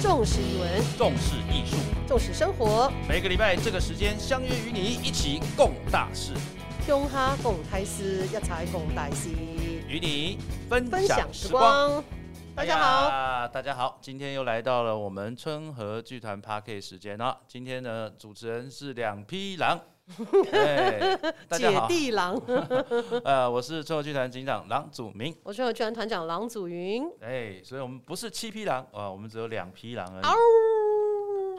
重视语文，重视艺术，重视生活，每个礼拜这个时间相约与你一起共大事，胸哈共台师，一财共大事，与你分分享享时时光光。。大家好，好，大家好，今天又来到了我们春和剧团 p a r k 时间了。今天呢，主持人是两匹狼。哎，大家姐好，弟郎，呃，我是春和剧团警长郎祖明。我是剧团团长郎祖云。哎，所以我们不是七匹狼啊，我们只有两匹狼而已。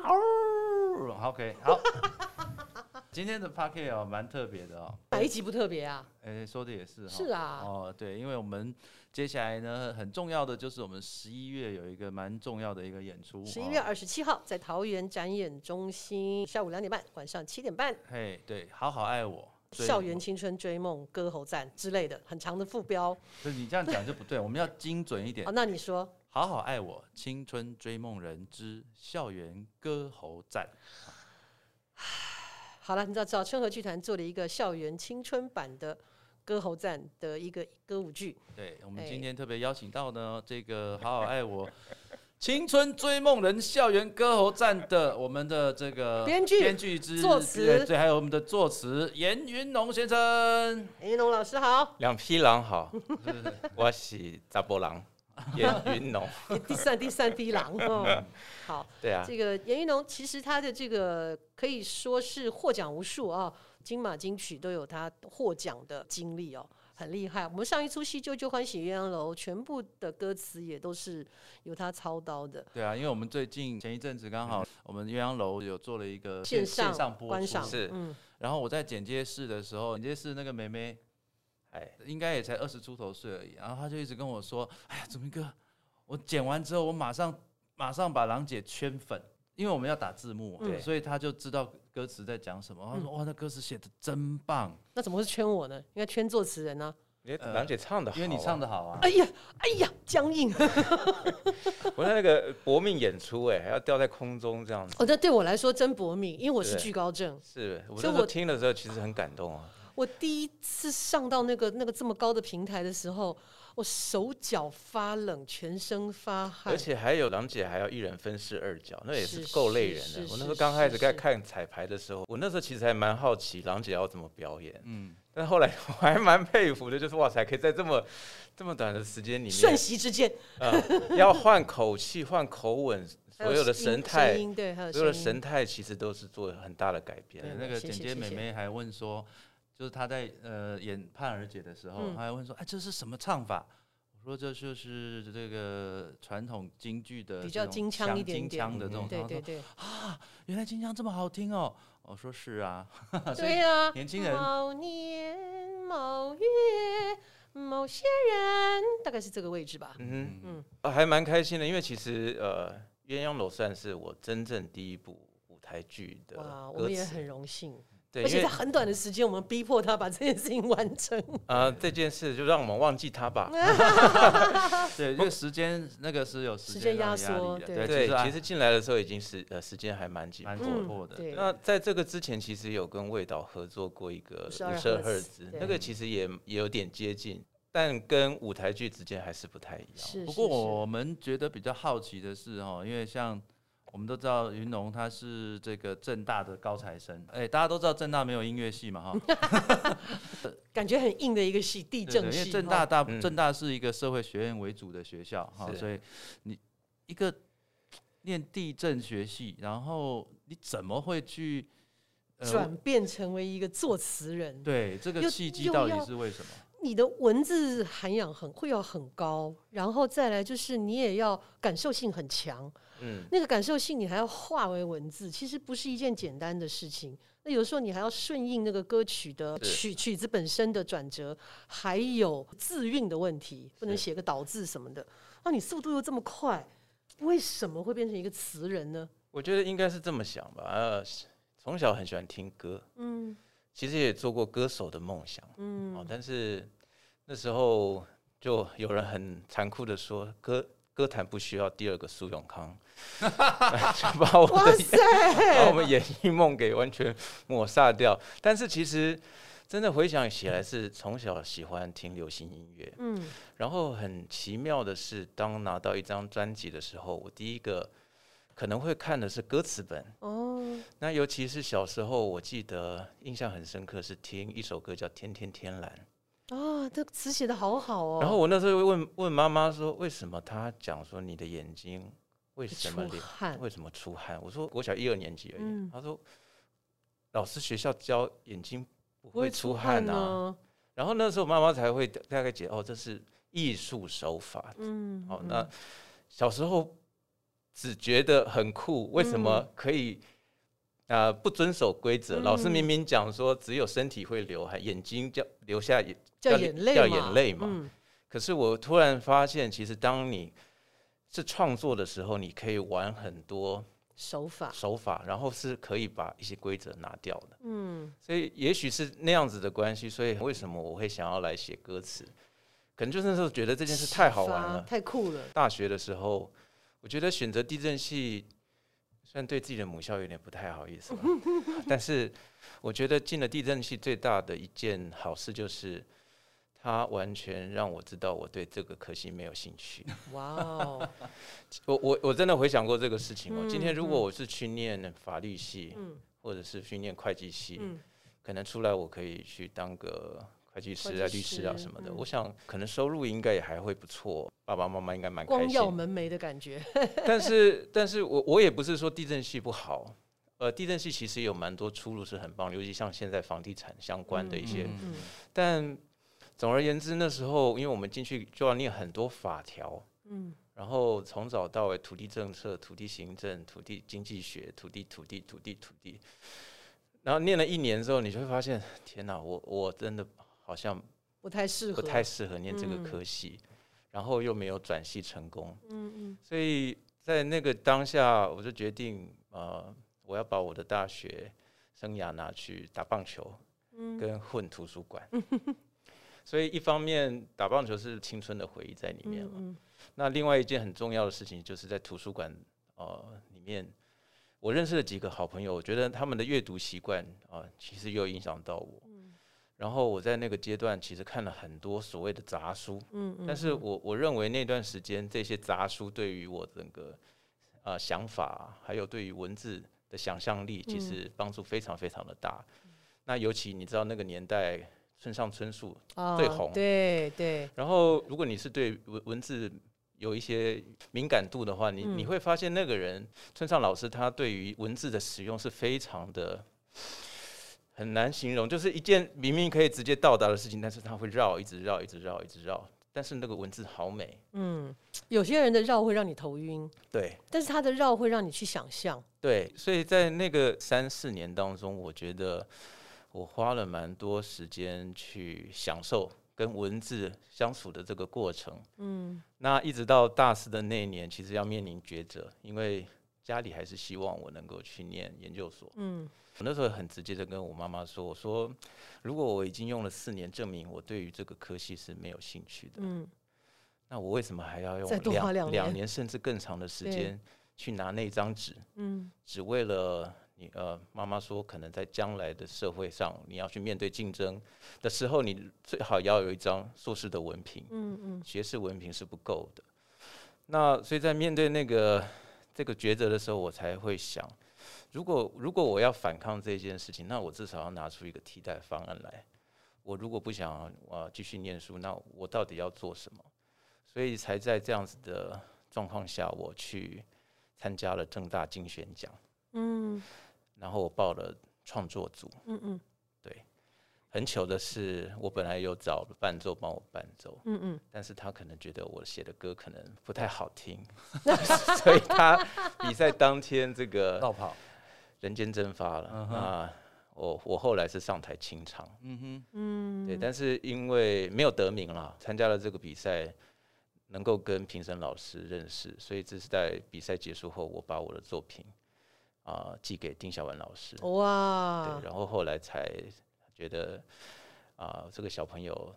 嗷好 OK，好。今天的 p a r k 哦，蛮特别的哦。哪一集不特别啊？哎，说的也是哈。是啊，哦，对，因为我们接下来呢，很重要的就是我们十一月有一个蛮重要的一个演出。哦十一月二十七号在桃园展演中心，下午两点半，晚上七点半，嘿，对，好好爱我。校园青春追梦歌喉战之类的，很长的副标。所以你这样讲就不对，我们要精准一点哦，。那你说，好好爱我，青春追梦人之校园歌喉战。好了，你知道，知道春和剧团做了一个校园青春版的歌喉战的一个歌舞剧，对，我们哎今天特别邀请到呢，这个好好爱我。青春追梦人校园歌喉战的我们的这个编剧编剧之作词。对对，还有我们的作词严云龙先生，严龙老师好。两匹狼好，我是查波狼 严云龙，第三第三匹狼哦，好，对啊，这个严云龙其实他的这个可以说是获奖无数啊，金马金曲都有他获奖的经历哦，很厉害。我们上一出戏《舅舅欢喜鸳鸯楼》，全部的歌词也都是由他操刀的，对啊，因为我们最近前一阵子刚好我们鸳鸯楼有做了一个线线上上播出，观赏，是。嗯，然后我在剪接室的时候，剪接室那个梅梅，哎，应该也才二十出头岁而已，然后她就一直跟我说：“哎呀，祖明哥，我剪完之后，我马上马上把郎姐圈粉，因为我们要打字幕所以她就知道歌词在讲什么。他说：哇，那歌词写的真棒，那怎么会是圈我呢？应该圈作词人呢、你兰姐唱的好啊，因为你唱的好啊。哎呀，哎呀，僵硬。我那个搏命演出，哎，还要吊在空中这样子，哦，那对我来说真搏命，因为我是对惧高症。是我所以我听的时候其实很感动啊，我第一次上到那个那个这么高的平台的时候，我手脚发冷，全身发汗，而且还有郎姐还要一人分饰二角，那也是是够累人。的。我那时候刚开始在看彩排的时候，我那时候其实还蛮好奇郎姐要怎么表演，嗯，但后来我还蛮佩服的，就是哇塞，可以在这么这么短的时间里面瞬，息之间，呃，要换口气、换口吻，所有的神态对，所有的神态其实都是做很大的改变。那个谢谢剪接妹谢。谢妹还问说，就是他在呃演盼儿姐的时候，嗯她还问说：“哎，这是什么唱法？”我说：“这就是这个传统京剧的比较这种京腔腔一点点京腔的这种对唱法。”对说对，原来京腔这么好听哦。我说是啊，所以对呀，年轻人某年某月某些人，大概是这个位置吧。嗯哼，嗯，呃还蛮开心的，因为其实呃，《鸳鸯楼》算是我真正第一部舞台剧的哇，我歌们也很，荣幸，对，而且因为在很短的时间，我们逼迫他把这件事情完成。呃这件事就让我们忘记他吧。对因为时间那个是有时时间压压缩对力的对，其实其实进来的时候已经是呃时间还蛮紧蛮迫的。紧迫的。那在这个之前，其实有跟味道合作过一个52五十二赫兹那个其实也也有点接近，但跟舞台剧之间还是不太一样。是。不过我们觉得比较好奇的是哦，因为像我们都知道云龙他是这个正大的高材生，哎，大家都知道正大没有音乐系嘛哈，感觉很硬的一个系，地震系因。为正大大嗯。正大是一个社会学院为主的学校哈，是。所以你一个念地震学系，然后你怎么会去呃转变成为一个作词人，对这个又契机到底是为什么？你的文字涵养很会要很高，然后再来就是你也要感受性很强，嗯，那个感受性你还要化为文字，其实不是一件简单的事情。那有时候你还要顺应那个歌曲的曲曲子本身的转折，还有字韵的问题，不能写个倒字什么的。那你速度又这么快，为什么会变成一个词人呢？我觉得应该是这么想吧。呃，从小很喜欢听歌，嗯其实也做过歌手的梦想。哦嗯，，但是那时候就有人很残酷的说，歌歌坛不需要第二个苏永康，就把我哇的，把我们演艺梦给完全抹杀掉。但是其实真的回想起来，是从小喜欢听流行音乐，嗯。然后很奇妙的是，当拿到一张专辑的时候，我第一个可能会看的是歌词本。哦，那尤其是小时候，我记得印象很深刻是听一首歌叫《天天天蓝》，啊，这词写的好好哦。然后我那时候问问妈妈说，为什么她讲说你的眼睛为什么流出汗，为什么出汗？我说我小一二年级而已。嗯她说老师学校教眼睛不不会出汗啊。呢。然后那时候妈妈才会大概解哦，这是艺术手法。嗯，好，嗯那小时候只觉得很酷，为什么嗯可以啊、呃不遵守规则？老师嗯明明讲说只有身体会流汗，眼睛叫流下眼，叫叫叫眼泪嘛眼泪嘛嗯可是我突然发现，其实当你是创作的时候，你可以玩很多手法，手法，然后是可以把一些规则拿掉的。嗯所以也许是那样子的关系，所以为什么我会想要来写歌词？可能就是那时候觉得这件事太好玩了。太酷了。大学的时候，我觉得选择地震系，虽然对自己的母校有点不太好意思，但是我觉得进了地震系最大的一件好事就是，它完全让我知道我对这个科系没有兴趣。哇哦，我我我真的回想过这个事情哦。今天如果嗯我是去念法律系，嗯或者是去念会计系，嗯，可能出来我可以去当个会计师啊、律师啊什么的。嗯我想可能收入应该也还会不错，爸爸妈妈应该蛮开光心。耀门楣的感觉。但是，但是我我也不是说地震系不好，呃，地震系其实有蛮多出路是很棒，尤其像现在房地产相关的一些。嗯嗯但总而言之，那时候因为我们进去就要念很多法条，嗯然后从早到尾土地政策、土地行政、土地经济学、土地土地土地土地，然后念了一年之后，你就会发现，天哪，我我真的好像不太适合，不太适合念这个嗯。科系，然后又没有转系成功，嗯嗯。所以在那个当下，我就决定，呃，我要把我的大学生涯拿去打棒球嗯。跟混图书馆。所以一方面打棒球是青春的回忆在里面了，嗯那另外一件很重要的事情就是在图书馆呃里面，我认识了几个好朋友，我觉得他们的阅读习惯啊、其实又影响到我。嗯然后我在那个阶段其实看了很多所谓的杂书，嗯嗯，但是我我认为那段时间这些杂书对于我整个呃想法，还有对于文字的想象力，其实帮助非常非常的大。那尤其你知道那个年代，村上春树，啊最红对对，然后如果你是对文文字有一些敏感度的话，你你嗯会发现那个人村上老师他对于文字的使用是非常的。很难形容，就是一件明明可以直接到达的事情，但是它会绕，一直绕，一直绕，一直绕。但是那个文字好美，嗯，有些人的绕会让你头晕，对但是他的绕会让你去想象。对，所以在那个三四年当中，我觉得我花了蛮多时间去享受跟文字相处的这个过程。嗯那一直到大四的那一年，其实要面临抉择，因为家里还是希望我能够去念研究所。嗯。我那时候很直接的跟我妈妈说：“我说，如果我已经用了四年证明我对于这个科系是没有兴趣的，嗯。那我为什么还要用两年？两年甚至更长的时间去拿那张纸，嗯。只为了你呃，妈妈说可能在将来的社会上，你要去面对竞争的时候，你最好要有一张硕士的文凭，嗯嗯。学士文凭是不够的。那所以在面对那个这个抉择的时候，我才会想，如果如果我要反抗这件事情，那我至少要拿出一个替代方案来。我如果不想啊继续念书，那我到底要做什么？所以才在这样子的状况下，我去参加了正大竞选奖，嗯然后我报了创作组。嗯嗯很糗的是，我本来有找伴奏帮我伴奏，嗯嗯，但是他可能觉得我写的歌可能不太好听，所以他比赛当天这个 绕跑，人间蒸发了。嗯哼那我我后来是上台清唱，嗯哼，嗯，对，但是因为没有得名了，参加了这个比赛，能够跟评审老师认识，所以这是在比赛结束后，我把我的作品啊、寄给丁小文老师。哇对，，然后后来才觉得啊、这个小朋友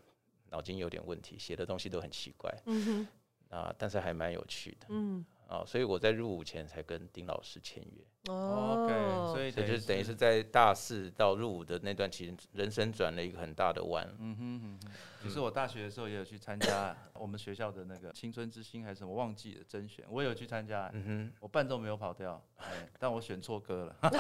脑筋有点问题，写的东西都很奇怪。嗯哼。啊、但是还蛮有趣的。嗯啊，所以我在入伍前才跟丁老师签约。OK，所以所以就等于等于是在大四到入伍的那段期间，人生转了一个很大的弯。嗯哼嗯哼，其实我大学的时候也有去参加我们学校的那个青春之星还是什么忘记了甄选，我有去参加，嗯哼我伴奏没有跑掉，哎，但我选错歌了。哼，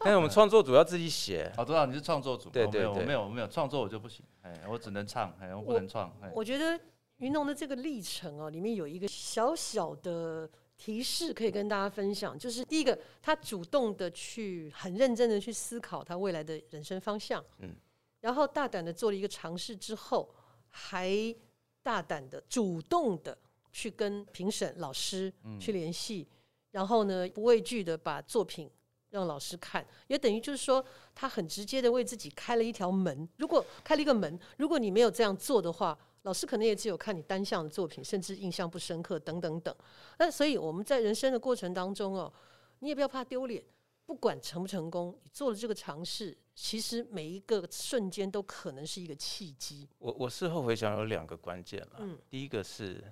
但是我们创作主要自己写，好，多少你是创作组？对我没有，对对我没有，我没有创作我就不行，哎，我只能唱，哎，我不能创，哎，我觉得云龙的这个历程哦，里面有一个小小的提示可以跟大家分享，就是第一个，他主动的去很认真的去思考他未来的人生方向，嗯，然后大胆的做了一个尝试之后，还大胆的主动的去跟评审老师去联系，然后呢不畏惧的把作品让老师看，也等于就是说，他很直接的为自己开了一条门。如果开了一个门，如果你没有这样做的话，老师可能也只有看你单项的作品，甚至印象不深刻等等等。那所以我们在人生的过程当中哦，你也不要怕丢脸，不管成不成功，你做了这个尝试，其实每一个瞬间都可能是一个契机。我我事后回想有两个关键了。嗯第一个是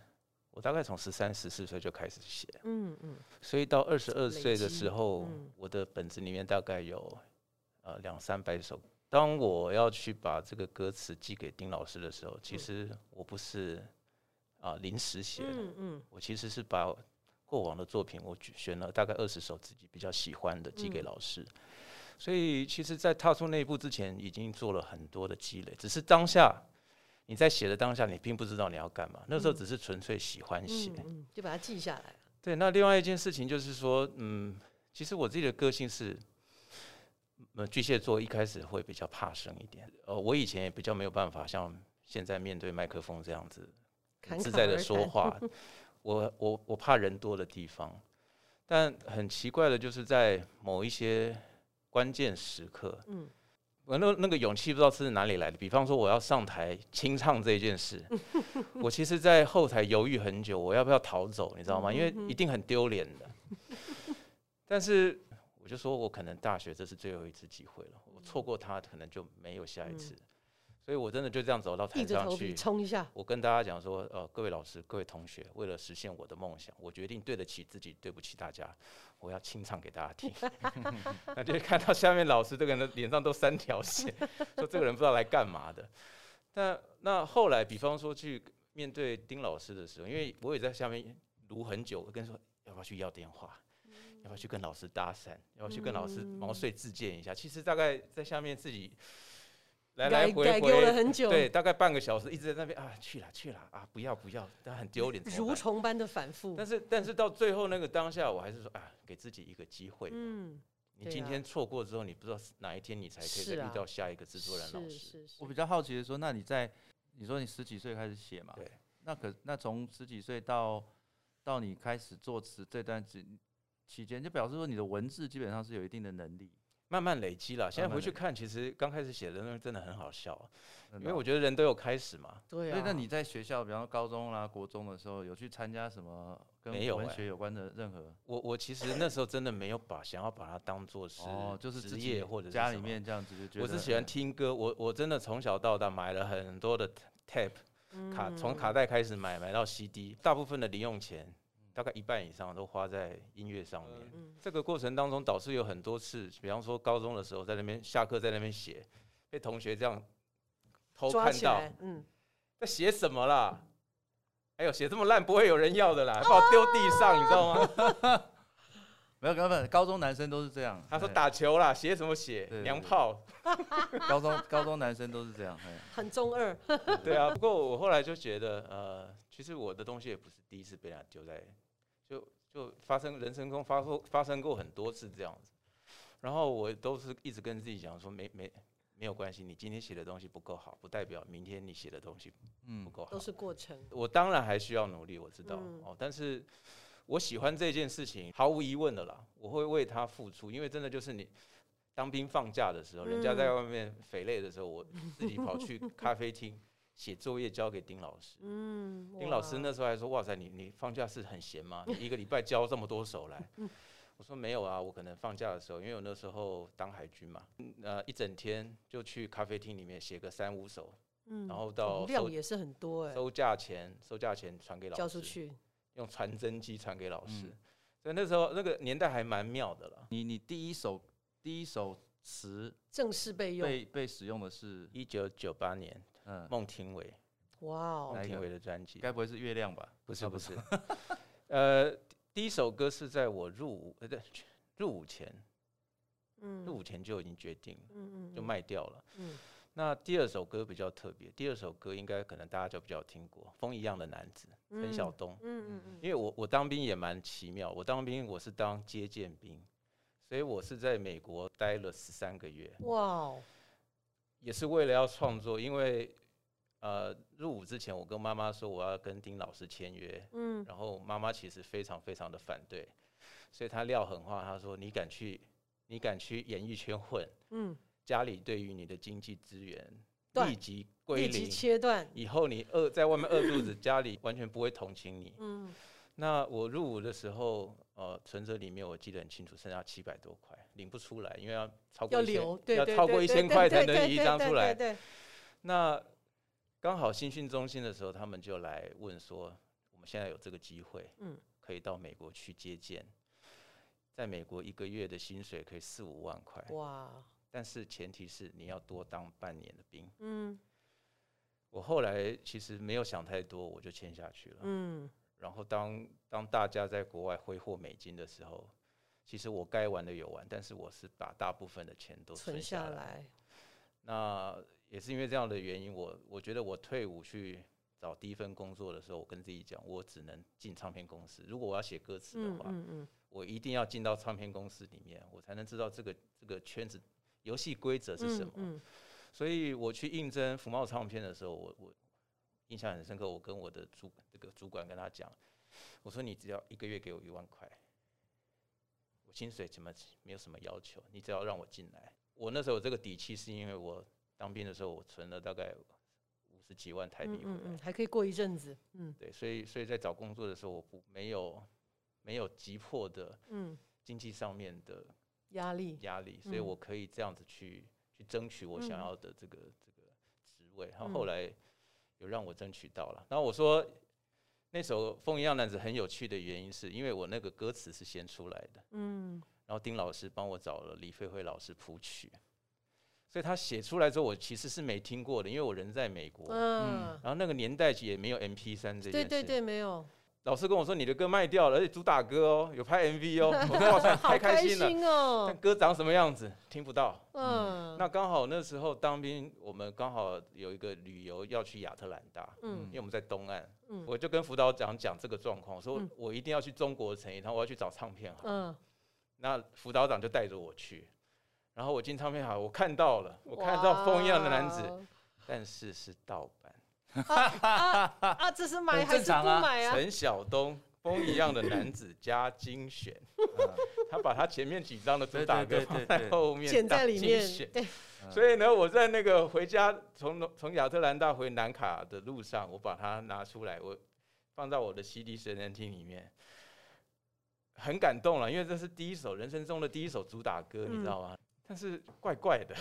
我大概从十三、十四岁就开始写，嗯嗯所以到二十二岁的时候，嗯我的本子里面大概有呃两三百首。当我要去把这个歌词寄给丁老师的时候，其实我不是啊、临时写的，嗯嗯我其实是把过往的作品，我选了大概二十首自己比较喜欢的寄给嗯老师。所以其实，在踏出那一步之前，已经做了很多的积累。只是当下你在写的当下，你并不知道你要干嘛，那时候嗯只是纯粹喜欢写。就把它记下来了。对，那另外一件事情就是说，嗯，其实我自己的个性是，呃，巨蟹座一开始会比较怕生一点。呃，我以前也比较没有办法像现在面对麦克风这样子自在的说话。我我我怕人多的地方，但很奇怪的就是在某一些关键时刻，嗯我那那个勇气不知道是哪里来的。比方说我要上台清唱这件事，我其实，在后台犹豫很久，我要不要逃走，你知道吗？因为一定很丢脸的。但是我就说我可能大学这是最后一次机会了，我错过它，可能就没有下一次。所以我真的就这样走到台上去，冲一下。我跟大家讲说，呃，各位老师、各位同学，为了实现我的梦想，我决定对得起自己，对不起大家，我要清唱给大家听。那就会看到下面老师这个人的脸上都三条线，说这个人不知道来干嘛的。但那后来，比方说去面对丁老师的时候，因为我也在下面读很久，我跟他说要不要去要电话，要不要去跟老师搭讪，要不要去跟老师毛遂自荐一下。其实大概在下面自己来来回改改丢了回。很久，对，大概半个小时一直在那边啊，去了去了啊，不要不要，但很丢脸。蠕虫般的反复。但是但是到最后那个当下，我还是说啊，给自己一个机会。嗯，你今天错过之后，你不知道是哪一天你才可以再遇到下一个制作人老是师。是是我比较好奇的说，那你在你说你十几岁开始写嘛？对。那可那从十几岁到到你开始作词这段期期间，就表示说你的文字基本上是有一定的能力。慢慢累积了，现在回去看，其实刚开始写的那真的很好笑，因因为我觉得人都有开始嘛。对啊。所以那你在学校，比方说高中啦、国中的时候，有去参加什么跟没有欸文学有关的任何？我我其实那时候真的没有把想要把它当做是哦，就是自职业或者家里面这样子就觉得。我是喜欢听歌，我我真的从小到大买了很多的 tape 卡，从卡带开始买，买到 CD，大部分的零用钱大概一半以上都花在音乐上面。嗯这个过程当中，导师有很多次，比方说高中的时候在那边下课在那边写，被同学这样偷看到，嗯，在写什么啦？哎呦，写这么烂不会有人要的啦，把我丢地上，你知道吗？没有，根本高中男生都是这样。他说哎打球啦，写什么写娘炮？高中高中男生都是这样。哎很中二。对啊，不过我后来就觉得，呃，其实我的东西也不是第一次被人家丢在，就就发生人生中发生发生过很多次这样子，然后我都是一直跟自己讲说，没没没有关系，你今天写的东西不够好，不代表明天你写的东西不嗯，够好都。是过程。我当然还需要努力，我知道、嗯哦，但是我喜欢这件事情，毫无疑问的啦，我会为他付出，因为真的就是你当兵放假的时候，人家在外面匪累的时候，我自己跑去咖啡厅写作业交给丁老师。嗯，丁老师那时候还说：“哇塞，你你放假是很闲吗？你一个礼拜交这么多首来？” 我说：“没有啊，我可能放假的时候，因为我那时候当海军嘛，嗯呃，一整天就去咖啡厅里面写个三五首，嗯然后到收量也是很多哎，收假前收假前传给老师，交出去。用传真机传给老师。嗯所以那时候那个年代还蛮妙的了。你你第一首第一首词正式被用，被被使用的是一九九八年，嗯，孟庭苇，哇哦。孟，庭苇的专辑，该不会是月亮吧？不是不是，呃，第一首歌是在我入伍呃对入伍前，嗯。入伍前就已经决定了，嗯嗯。就卖掉了。嗯。那第二首歌比较特别，第二首歌应该可能大家就比较听过，《风一样的男子》，陈晓东。嗯嗯嗯。因为我我当兵也蛮奇妙，我当兵我是当接见兵，所以我是在美国待了十三个月，嗯，哇哦，也是为了要创作。因为呃入伍之前，我跟妈妈说我要跟丁老师签约，嗯然后妈妈其实非常非常的反对，所以她撂狠话，她说你敢去你敢去演艺圈混，嗯，家里对于你的经济资源立即归立即零，切断，以后你饿在外面饿肚子，家里完全不会同情你。嗯那我入伍的时候，呃，存折里面我记得很清楚，剩下七百多块，领不出来，因为要超过一千要超过一千块才能一张出来。那刚好新训中心的时候，他们就来问说，我们现在有这个机会，嗯可以到美国去接见，在美国一个月的薪水可以四五万块，哇，但是前提是你要多当半年的兵。嗯我后来其实没有想太多，我就签下去了。嗯然后当当大家在国外挥霍美金的时候，其实我该玩的有玩，但是我是把大部分的钱都存存下来。那也是因为这样的原因，我我觉得我退伍去找第一份工作的时候，我跟自己讲，我只能进唱片公司。如果我要写歌词的嗯话，嗯嗯我一定要进到唱片公司里面，我才能知道这个这个圈子游戏规则是什么。嗯所以我去应征福茂唱片的时候，我我印象很深刻。我跟我的主这个主管跟他讲，我说你只要一个月给我一万块，我薪水怎么没有什么要求，你只要让我进来。我那时候有这个底气，是因为我当兵的时候我存了大概五十几万台币嗯嗯嗯，还可以过一阵子，嗯对，所以所以在找工作的时候，我不没有没有急迫的嗯，经济上面的压力，压力，所以嗯我可以这样子去去争取我想嗯要的这个这个职位。然后嗯后来有让我争取到了。然后我说那首《风一样男子》很有趣的原因，是因为我那个歌词是先出来的，嗯。然后丁老师帮我找了李飞辉老师谱曲，所以他写出来之后，我其实是没听过的，因为我人在美国。嗯，然后那个年代也没有 M P 三这件事，对对对，没有，老师跟我说你的歌卖掉了，而且主打歌哦，有拍 M V 哦，我说哇塞，好太开心了。心哦但，歌长什么样子听不到。嗯，那刚好那时候当兵，我们刚好有一个旅游要去亚特兰大，嗯。因为我们在东岸，嗯。我就跟辅导长讲这个状况，我说嗯。我一定要去中国城一趟，我要去找唱片行。嗯，那辅导长就带着我去，然后我进唱片行，我看到了，我看到风一样的男子，但是是盗版，啊啊，这是买很还是不买啊？陈晓东。风一样的男子加精选，他把他前面几张的主打歌放在对后面剪在里面，选对，所以呢，我在那个回家从从亚特兰大回南卡的路上，我把它拿出来，我放在我的 CD 随身听里面，很感动了，因为这是第一首人生中的第一首主打歌，你知道吗？但是怪怪的，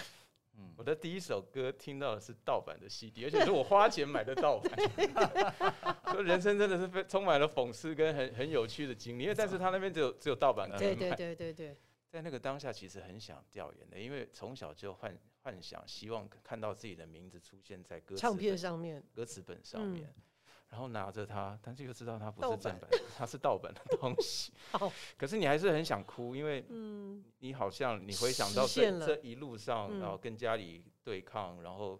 嗯。我的第一首歌听到的是盗版的 CD，而且是我花钱买的盗版，所以人生真的是非充满了讽刺跟很很有趣的经历。因为但是他那边只有只有盗版可以对对，对对对，在那个当下，其实很想调研的，因为从小就幻幻想，希望看到自己的名字出现在歌词唱片上面，歌词本上嗯。面，然后拿着它，但是又知道它不是正版，它是盗版的东西。好。可是你还是很想哭，因为嗯。你好像你回想到这这一路上，嗯。然后跟家里对抗，然后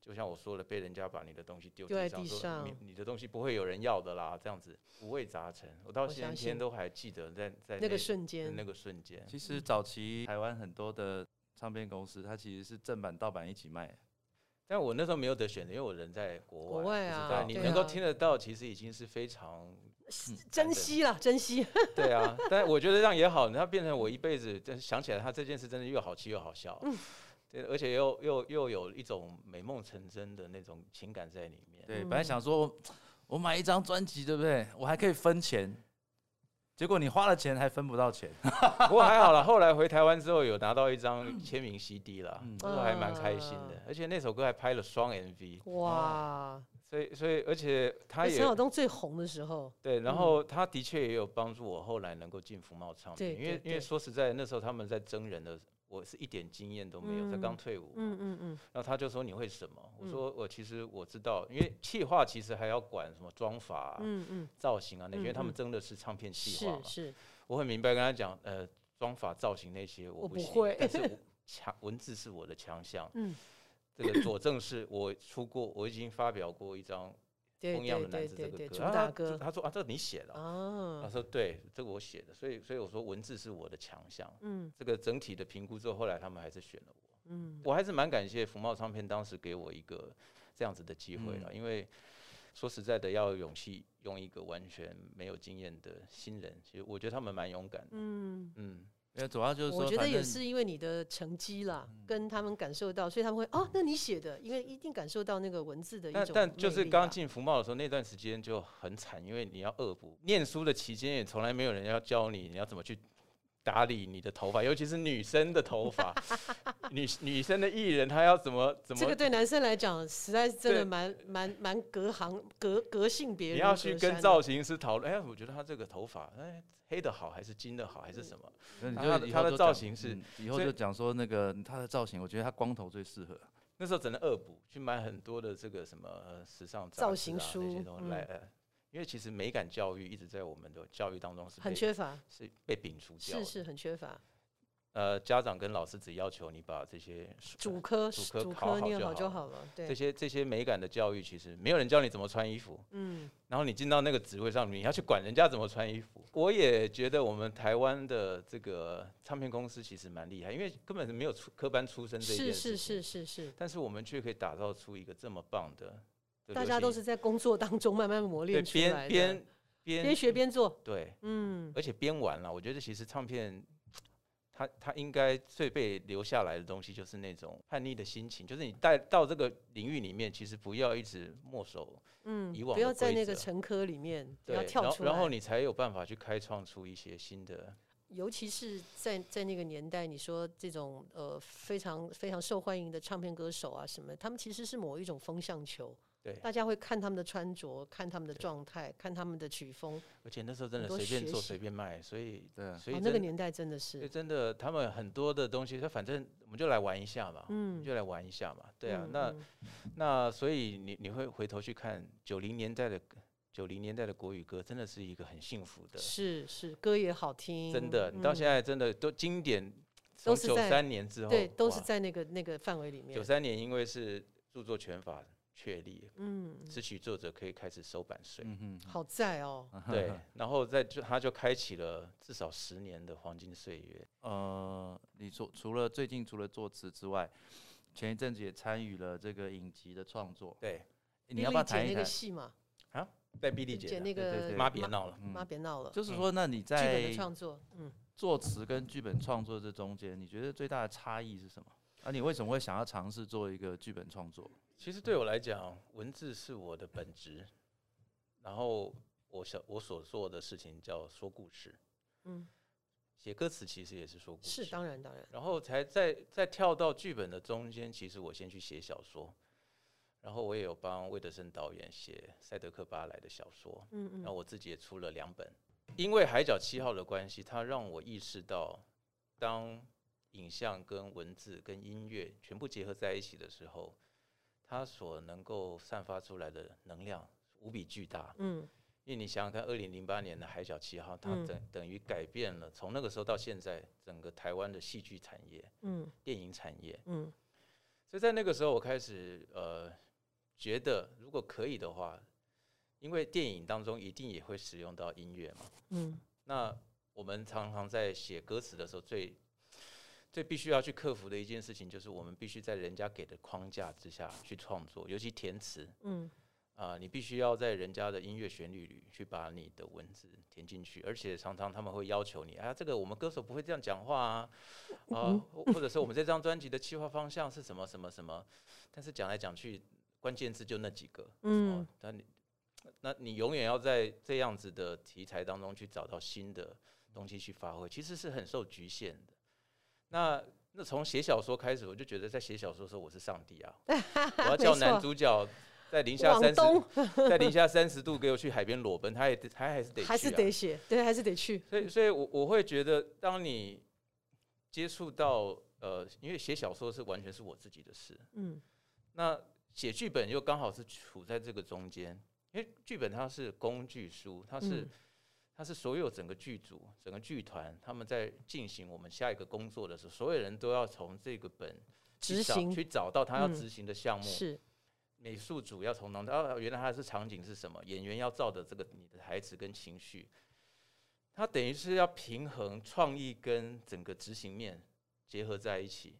就像我说的，被人家把你的东西丢丢在地上，说地上。你你的东西不会有人要的啦，这样子。五味杂陈。我到我今天都还记得在在那个瞬间，那个瞬间，其实早期台湾很多的唱片公司，它其实是正版盗版一起卖。但我那时候没有得选择，因为我人在国外，国外啊，你能够啊听得到，其实已经是非常珍惜了，珍惜，对啊。但我觉得这样也好，它变成我一辈子，真想起来，他这件事真的又好气又好笑，嗯对，而且又又又有一种美梦成真的那种情感在里面。对，嗯本来想说我买一张专辑，对不对？我还可以分钱，结果你花了钱还分不到钱。不过还好了，后来回台湾之后有拿到一张签名 CD 了，嗯。那时候还蛮开心的。而且那首歌还拍了双 MV，哇，所以所以而且他也陈晓东最红的时候，对，然后他的确也有帮助我后来能够进福茂唱片，对因为因为说实在，那时候他们在征人的，我是一点经验都没有，才刚退伍，嗯嗯嗯，然后他就说你会什么？我嗯。说我其实我知道，因为企划其实还要管什么妆发、啊、嗯嗯，造型啊那些，因为他们嗯嗯。征的是唱片企划嘛，是是，我很明白跟他讲，呃，妆法造型那些我我不不行，会但是我强文字是我的强项。嗯，这个佐证是我出过，我已经发表过一张对《风一样对的男子》这个歌，对对对，主然后他打歌他说啊，这你写的哦、他啊，说对，这个我写的，所以所以我说文字是我的强项。嗯这个整体的评估之后，后来他们还是选了我。嗯，我还是蛮感谢福茂唱片当时给我一个这样子的机会嗯了，因为说实在的，要有勇气用一个完全没有经验的新人，其实我觉得他们蛮勇敢的。嗯。嗯，因为主要就是说，我觉得也是因为你的成绩啦，跟他们感受到，所以他们会哦，那你写的，因为一定感受到那个文字的一种但但就是刚进福茂的时候，那段时间就很惨，因为你要恶补，念书的期间也从来没有人要教你你要怎么去打理你的头发，尤其是女生的头发，女女生的艺人她要怎么怎么这个对男生来讲，实在是真的蛮蛮蛮隔行隔隔性别人，你要去跟造型师讨论，哎，我觉得他这个头发，哎，黑的好还是金的好还是什么？那你他的他的造型是嗯以后就讲说那个他的造型，我觉得他光头最适合。那时候只能恶补，去买很多的这个什么呃时尚杂造型书那些东西嗯。来，呃因为其实美感教育一直在我们的教育当中是很缺乏，是被摒除掉。是是很缺乏。呃，家长跟老师只要求你把这些主科主科主考念就好好就好了，对这，些这些美感的教育，其实没有人教你怎么穿衣服，嗯然后你进到那个职位上，你要去管人家怎么穿衣服。我也觉得我们台湾的这个唱片公司其实蛮厉害，因为根本是没有出科班出身这一件是事情，是是是是，但是我们却可以打造出一个这么棒，的大家都是在工作当中慢慢磨练出来的，边边边边学边做，对，嗯，而且边玩了。我觉得其实唱片。他他应该最被留下来的东西就是那种叛逆的心情，就是你带到这个领域里面，其实不要一直墨守嗯，以往不要在那个陈科里面，要跳出来，然后然后你才有办法去开创出一些新的尤其是在在那个年代，你说这种呃非常非常受欢迎的唱片歌手啊什么，他们其实是某一种风向球，对。大家会看他们的穿着，看他们的状态，看他们的曲风，而且那时候真的随便做随便卖，所以对。所以真那个年代真的所以是，真的他们很多的东西，他反正我们就来玩一下嘛，嗯，就来玩一下嘛，对啊，嗯那嗯。那所以你你会回头去看九零年代的九零年代的国语歌，真的是一个很幸福的，是是歌也好听，真的，你到现嗯在真的都经典，从都是在九三年之后，对都是在那个那个范围里面。九，三年，因为是著作权法确立，嗯，词曲作者可以开始收版税，嗯哼，好在哦，对，然后在就他就开启了至少十年的黄金岁月。呃，你说除了最近除了作词之外，前一阵子也参与了这个影集的创作，对，你要不要丽姐那个谈？一谈？戏嘛，啊？在碧丽姐姐那个妈别闹了，嗯。妈别闹了，就是说，那你剧本在创作，嗯。作词跟剧本创作这中间，你觉得最大的差异是什么？啊，你为什么会想要尝试做一个剧本创作？其实对我来讲，文字是我的本职，然后我想我所做的事情叫说故事，嗯，写歌词其实也是说故事，是当然当然，然后才在在跳到剧本的中间，其实我先去写小说，然后我也有帮魏德森导演写《赛德克巴莱》的小说，嗯嗯。然后我自己也出了两本。因为《海角七号》的关系，它让我意识到，当影像跟文字跟音乐全部结合在一起的时候，它所能够散发出来的能量无比巨大。嗯因为你想想看，二零零八年的《海角七号》，它嗯等等于改变了从那个时候到现在整个台湾的戏剧产业、嗯电影产业。嗯所以在那个时候，我开始呃觉得，如果可以的话，因为电影当中一定也会使用到音乐嘛。嗯那我们常常在写歌词的时候，最最必须要去克服的一件事情，就是我们必须在人家给的框架之下去创作，尤其填词。嗯。啊、你必须要在人家的音乐旋律里去把你的文字填进去，而且常常他们会要求你，啊，这个我们歌手不会这样讲话啊，啊，或或者说我们这张专辑的企划方向是什么什么什么，但是讲来讲去，关键字就那几个，哦嗯，，但你那你永远要在这样子的题材当中去找到新的东西去发挥，其实是很受局限的。那那从写小说开始，我就觉得在写小说的时候我是上帝啊，我要叫男主角在零下三十，在零下三十度给我去海边裸奔，他也他还是得还是得写，对，还是得去。所以，所以我我会觉得，当你接触到呃，因为写小说是完全是我自己的事，嗯，那写剧本又刚好是处在这个中间，因为剧本它是工具书，它是。它是所有整个剧组、整个剧团，他们在进行我们下一个工作的时候，所有人都要从这个本执行去找到他要执行的项目。是美术组要从当哦，原来他是场景是什么？演员要照的这个你的台词跟情绪，他等于是要平衡创意跟整个执行面结合在一起。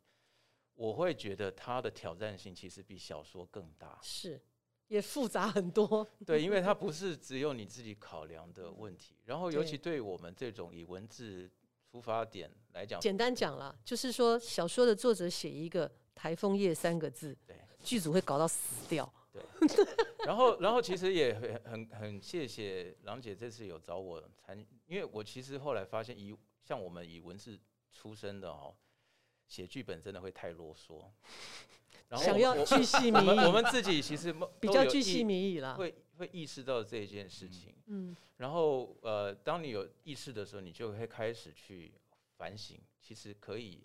我会觉得他的挑战性其实比小说更大。是。也复杂很多，对，因为它不是只有你自己考量的问题。然后，尤其对我们这种以文字出发点来讲，简单讲了，就是说小说的作者写一个“台风夜”三个字，对，剧组会搞到死掉。对，然后，然后其实也很很很谢谢郎姐这次有找我参，因为我其实后来发现，以像我们以文字出身的哦，写剧本真的会太啰嗦。想要巨细靡遗，我们自己其实 比较巨细靡遗了，会会意识到这件事情。嗯，然后呃，当你有意识的时候，你就会开始去反省，其实可以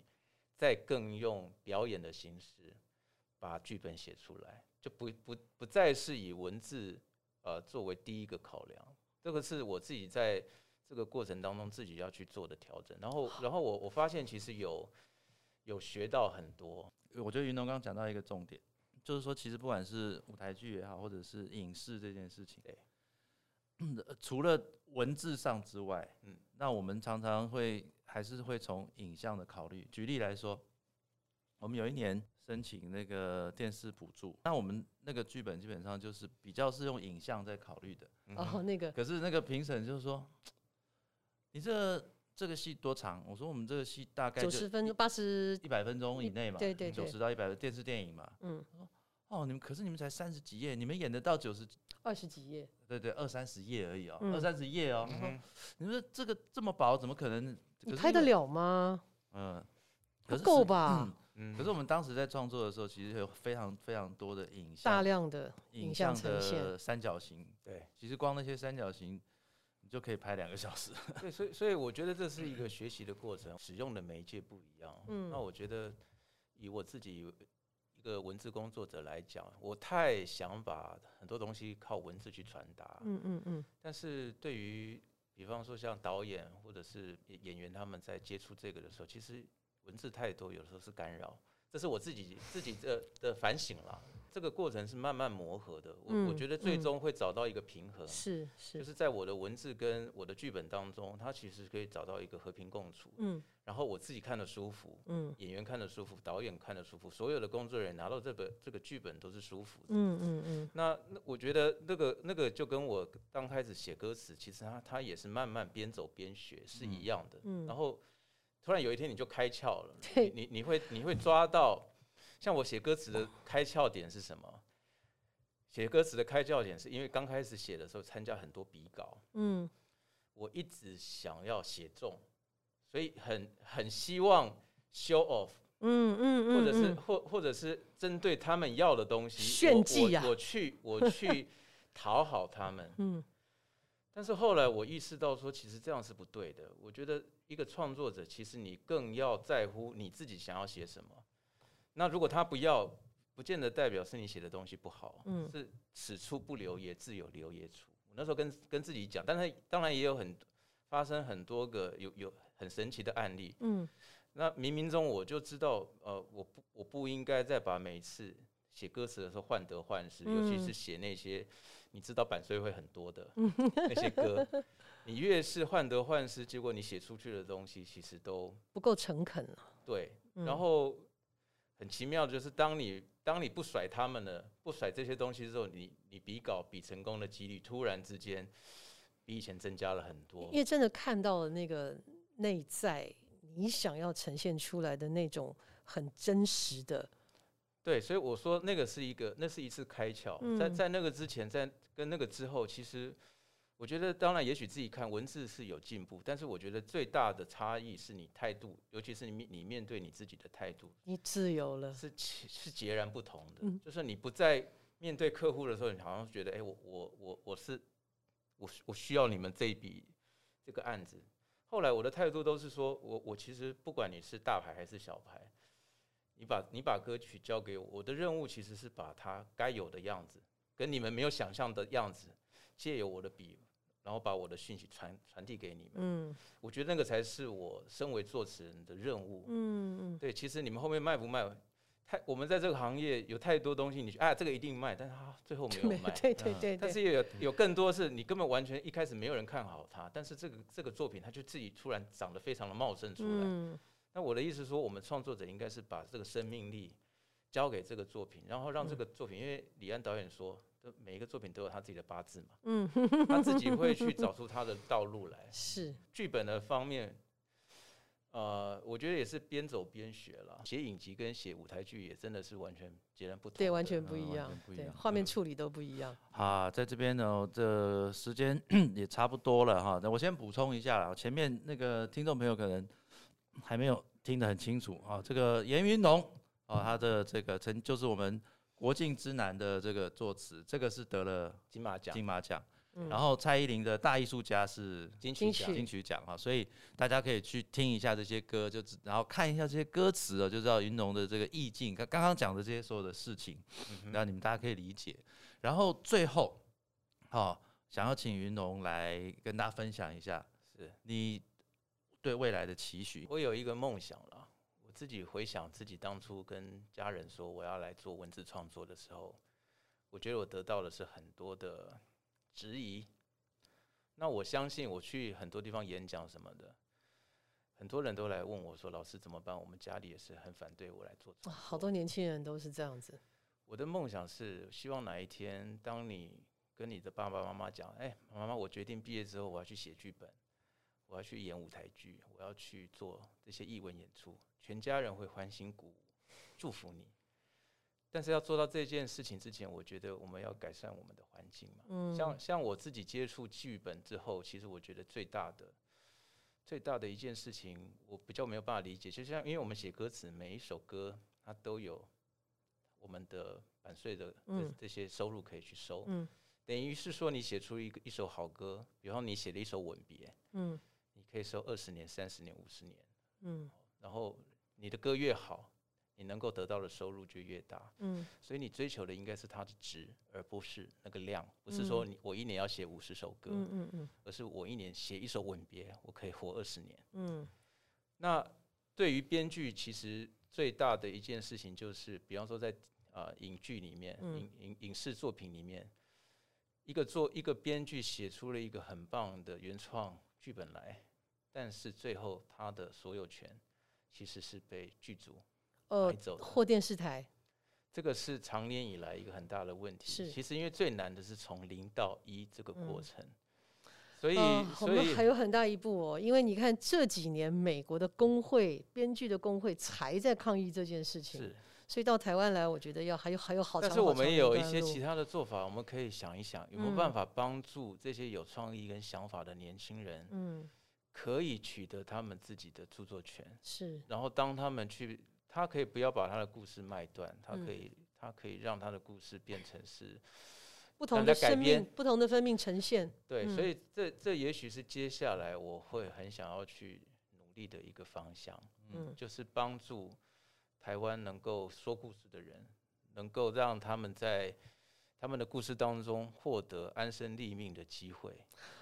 再更用表演的形式把剧本写出来，就不不不再是以文字呃作为第一个考量。这个是我自己在这个过程当中自己要去做的调整。然后，然后我我发现其实有有学到很多。我觉得云龙刚刚讲到一个重点，就是说，其实不管是舞台剧也好，或者是影视这件事情，除了文字上之外，嗯，那我们常常会还是会从影像的考虑。举例来说，我们有一年申请那个电视补助，那我们那个剧本基本上就是比较是用影像在考虑的。哦，那个，可是那个评审就是说，你这。这个戏多长？我说我们这个戏大概九十分钟、八十、一百分钟以内嘛，对对九十到一百的电视电影嘛。嗯，哦，你们可是你们才三十几页，你们演得到九十？二十几页？对对，二三十页而已哦，二三十页哦。你说这个这么薄，怎么可能？你拍得了吗？嗯，不够吧？嗯，可是我们当时在创作的时候，其实有非常非常多的影像，大量的影像的三角形。对，其实光那些三角形。就可以拍两个小时。对，所以所以我觉得这是一个学习的过程，使用的媒介不一样。嗯，那我觉得以我自己一个文字工作者来讲，我太想把很多东西靠文字去传达。嗯嗯嗯。但是对于比方说像导演或者是演员他们在接触这个的时候，其实文字太多，有时候是干扰。这是我自己自己的的反省了。这个过程是慢慢磨合的，我我觉得最终会找到一个平衡，是是，就是在我的文字跟我的剧本当中，它其实可以找到一个和平共处，嗯，然后我自己看的舒服，嗯，演员看的舒服，导演看的舒服，所有的工作人员拿到这本这个剧本都是舒服的，嗯嗯嗯。那那我觉得那个那个就跟我刚开始写歌词，其实它它也是慢慢边走边学是一样的，嗯，然后突然有一天你就开窍了，你你你会你会抓到。像我写歌词的开窍点是什么？写歌词的开窍点是因为刚开始写的时候参加很多比稿，嗯，我一直想要写中，所以很很希望 show off，嗯嗯嗯，或者是或或者是针对他们要的东西炫技啊，我去我去 讨好他们，嗯，但是后来我意识到说，其实这样是不对的。我觉得一个创作者，其实你更要在乎你自己想要写什么。那如果他不要，不见得代表是你写的东西不好，嗯，是此处不留爷，自有留爷处。我那时候跟跟自己讲，但是当然也有很发生很多个有有很神奇的案例，嗯，那冥冥中我就知道，呃，我不我不应该再把每次写歌词的时候患得患失，尤其是写那些你知道版税会很多的那些歌，你越是患得患失，结果你写出去的东西其实都不够诚恳了。对，然后。很奇妙的就是，当你当你不甩他们了，不甩这些东西之后，你你比稿比成功的几率突然之间比以前增加了很多。因为真的看到了那个内在，你想要呈现出来的那种很真实的对，所以我说那个是一个，那是一次开窍。在嗯在那个之前，在跟那个之后，其实我觉得，当然，也许自己看文字是有进步，但是我觉得最大的差异是你态度，尤其是你面你面对你自己的态度你自由了，是其是截然不同的。嗯就是你不在面对客户的时候，你好像觉得，哎、我我我我是我我需要你们这一笔这个案子。后来我的态度都是说，我我其实不管你是大牌还是小牌，你把你把歌曲交给我，我的任务其实是把它该有的样子，跟你们没有想象的样子，借由我的笔，然后把我的讯息传传递给你们。嗯我觉得那个才是我身为作词人的任务。嗯嗯，对，其实你们后面卖不卖，太我们在这个行业有太多东西，你啊这个一定卖，但是它最后没有 卖。对对对对，但是也有有更多是你根本完全一开始没有人看好他，但是这个这个作品它就自己突然长得非常的茂盛出来。嗯那我的意思说，我们创作者应该是把这个生命力交给这个作品，然后让这个作品，因为李安导演说，都每一个作品都有他自己的八字嘛，嗯，他自己会去找出他的道路来。是剧本的方面，呃，我觉得也是边走边学了。写影集跟写舞台剧也真的是完全截然不同。对，完全不一样全，不一样对画面嗯处理都不一样。啊，在这边呢，这时间 也差不多了哈。那我先补充一下啦，前面那个听众朋友可能还没有听得很清楚啊。这个严云龙啊，他的这个曾就是我们国境之南的这个作词，这个是得了金马奖、金马奖。嗯然后蔡依林的大艺术家是金金曲曲奖，金曲奖哈，所以大家可以去听一下这些歌，就知然后看一下这些歌词哦，就知道云龙的这个意境。刚刚刚讲的这些所有的事情，嗯那你们大家可以理解。然后最后，好、想要请云龙来跟大家分享一下是你对未来的期许。我有一个梦想了。我自己回想自己当初跟家人说我要来做文字创作的时候，我觉得我得到的是很多的质疑。那我相信我去很多地方演讲什么的，很多人都来问我说：“老师怎么办？”我们家里也是很反对我来做哇，好多年轻人都是这样子。我的梦想是希望哪一天，当你跟你的爸爸妈妈讲：“哎、妈妈，我决定毕业之后我要去写剧本，我要去演舞台剧，我要去做这些艺文演出，全家人会欢欣鼓舞，祝福你。”但是要做到这件事情之前，我觉得我们要改善我们的环境嘛。嗯，像像我自己接触剧本之后，其实我觉得最大的最大的一件事情，我比较没有办法理解。就像因为我们写歌词，每一首歌它都有我们的版税的这些收入可以去收，嗯。等于是说你写出一个一首好歌，比方你写了一首《吻别》，嗯。你可以收二十年、三十年、五十年，嗯。然后你的歌越好，你能够得到的收入就越大。嗯所以你追求的应该是它的值，而不是那个量。不是说你我一年要写五十首歌，嗯嗯嗯而是我一年写一首《吻别》，我可以活二十年。嗯那对于编剧，其实最大的一件事情就是，比方说在呃影剧里面、嗯影影影视作品里面，一个做一个编剧写出了一个很棒的原创剧本来，但是最后他的所有权其实是被剧组呃买，走的。或电视台，这个是长年以来一个很大的问题。是。其实因为最难的是从零到一这个过嗯。程，所以、呃我们还有很大一步哦，因为你看这几年美国的工会编剧的工会才在抗议这件事情，是，所以到台湾来，我觉得要还有还有好长但是我们也有一些其他的做法，我们可以想一想，有没有嗯。办法帮助这些有创意跟想法的年轻人，嗯可以取得他们自己的著作权，是。然后当他们去，他可以不要把他的故事卖断，他嗯可以。他可以让他的故事变成是不同的改编命不同的生命呈现，对，嗯。所以这这也许是接下来我会很想要去努力的一个方向。嗯。就是帮助台湾能够说故事的人，能够让他们在他们的故事当中获得安身立命的机会。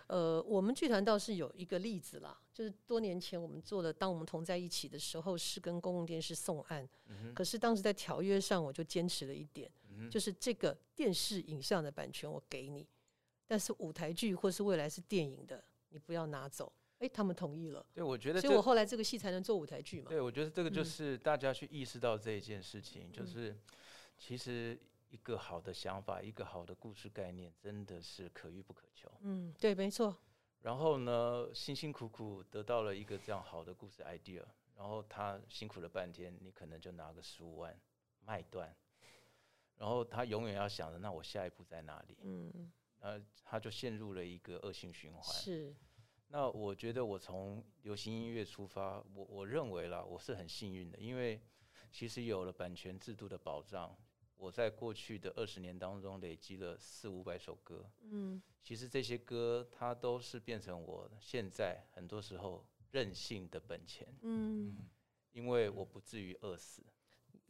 呃，我们剧团倒是有一个例子啦，就是多年前我们做的《当我们同在一起》的时候，是跟公共电视送案，嗯可是当时在条约上我就坚持了一点，嗯就是这个电视影像的版权我给你，但是舞台剧或是未来是电影的，你不要拿走。诶，他们同意了，对，我觉得所以我，后来这个戏才能做舞台剧嘛。对我觉得这个就嗯是大家去意识到这一件事情，就嗯是其实一个好的想法，一个好的故事概念，真的是可遇不可求。嗯，对，没错，然后呢，辛辛苦苦得到了一个这样好的故事 idea，然后他辛苦了半天，你可能就拿个十五万卖断，然后他永远要想着，那我下一步在哪里？嗯，呃，他就陷入了一个恶性循环。是，那我觉得我从流行音乐出发，我我认为啦，我是很幸运的，因为其实有了版权制度的保障，我在过去的二十年当中累积了四五百首歌。嗯，其实这些歌它都是变成我现在很多时候任性的本钱，嗯，因为我不至于饿死。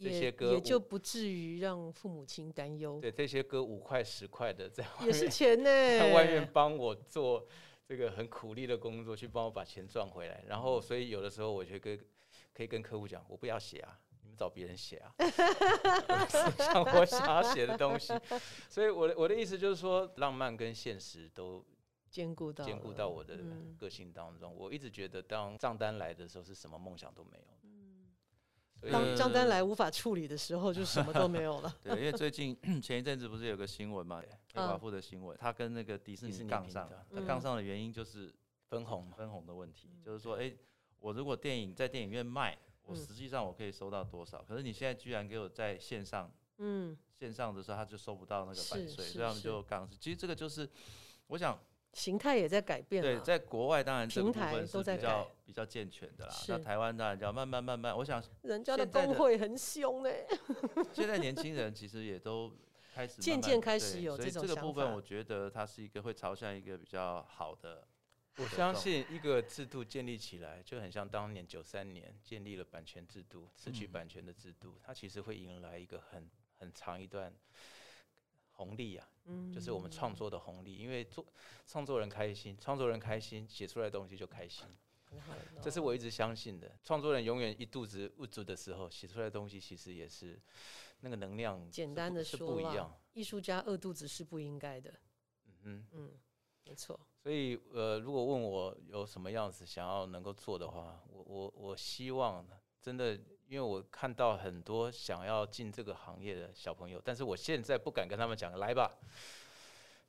这些歌也就不至于让父母亲担忧，对这些歌五块十块的在外也是钱呢，在外面帮我做这个很苦力的工作，去帮我把钱赚回来。然嗯后，所以有的时候我觉得跟可以跟客户讲，我不要写啊，找别人写啊，像我想要写的东西。所以我的我的意思就是说，浪漫跟现实都兼顾到兼顾到我的嗯个性当中。我一直觉得，当账单来的时候，是什么梦想都没有。当账单来无法处理的时候，就什么都没有了。对，因为最近 前一阵子不是有个新闻嘛，黑嗯寡妇的新闻，他跟那个迪士尼杠上他杠上的原因就是分红，分红的问嗯题，就是说，哎，我如果电影在电影院卖，我嗯实际上我可以收到多少？可是你现在居然给我在线上嗯，线上的时候，他就收不到那个版税，是是所以他们就杠。其实这个就是，我想形态也在改变对，在国外当然这个平台部分是都在比较比较健全的啦。那台湾当然就要慢慢慢慢，我想人家的工会很凶哎，现在年轻人其实也都开始渐渐开始对有这种所以这个部分我觉得它是一个会朝向一个比较好的。我相信一个制度建立起来，就很像当年九三年建立了版权制度、词曲嗯版权的制度，它其实会迎来一个很很长一段红利啊，嗯，就是我们创作的红利。因为做创作人开心，创作人开心，写出来的东西就开心，这是我一直相信的。创作人永远一肚子物质的时候，写出来的东西其实也是那个能量简单的说不一样。艺术家饿肚子是不应该的。嗯哼。嗯，没错。所以，呃，如果问我有什么样子想要能够做的话，我我我希望真的，因为我看到很多想要进这个行业的小朋友，但是我现在不敢跟他们讲来吧，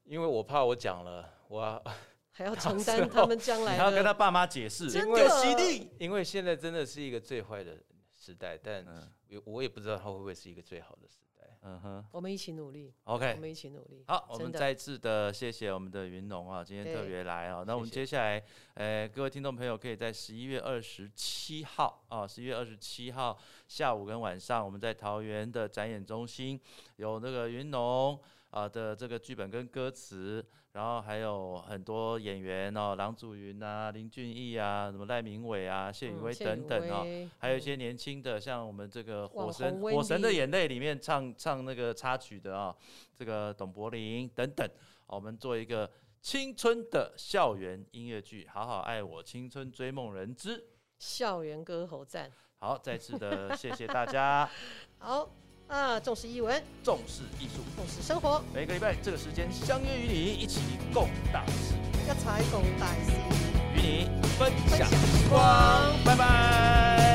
因为我怕我讲了，我要 还要承担他们将来你还要跟他爸妈解释。因为现在真的是一个最坏的时代，但我也不知道他会不会是一个最好的时代。嗯哼我们一起努力，，OK 我。们一起努力。好，我们再次的谢谢我们的云龙啊，今天特别来啊。那我们接下来，呃，各位听众朋友可以在十一月二十七号啊，十一月二十七号下午跟晚上，我们在桃园的展演中心有那个云龙啊的这个剧本跟歌词，然后还有很多演员哦，郎祖筠啊、林俊逸啊、什么赖明伟啊、谢宇威等等哦。威嗯还有一些年轻的，像我们这个《火神火神的眼泪》里面唱唱那个插曲的啊、这个董柏林等等，我们做一个青春的校园音乐剧，好好爱我，青春追梦人之。校园歌喉战。好，再次的谢谢大家，好啊，重视艺文，重视艺术，重视生活，每个礼拜这个时间相约与你一起共大事，要才共大事。与你分享时光，拜拜。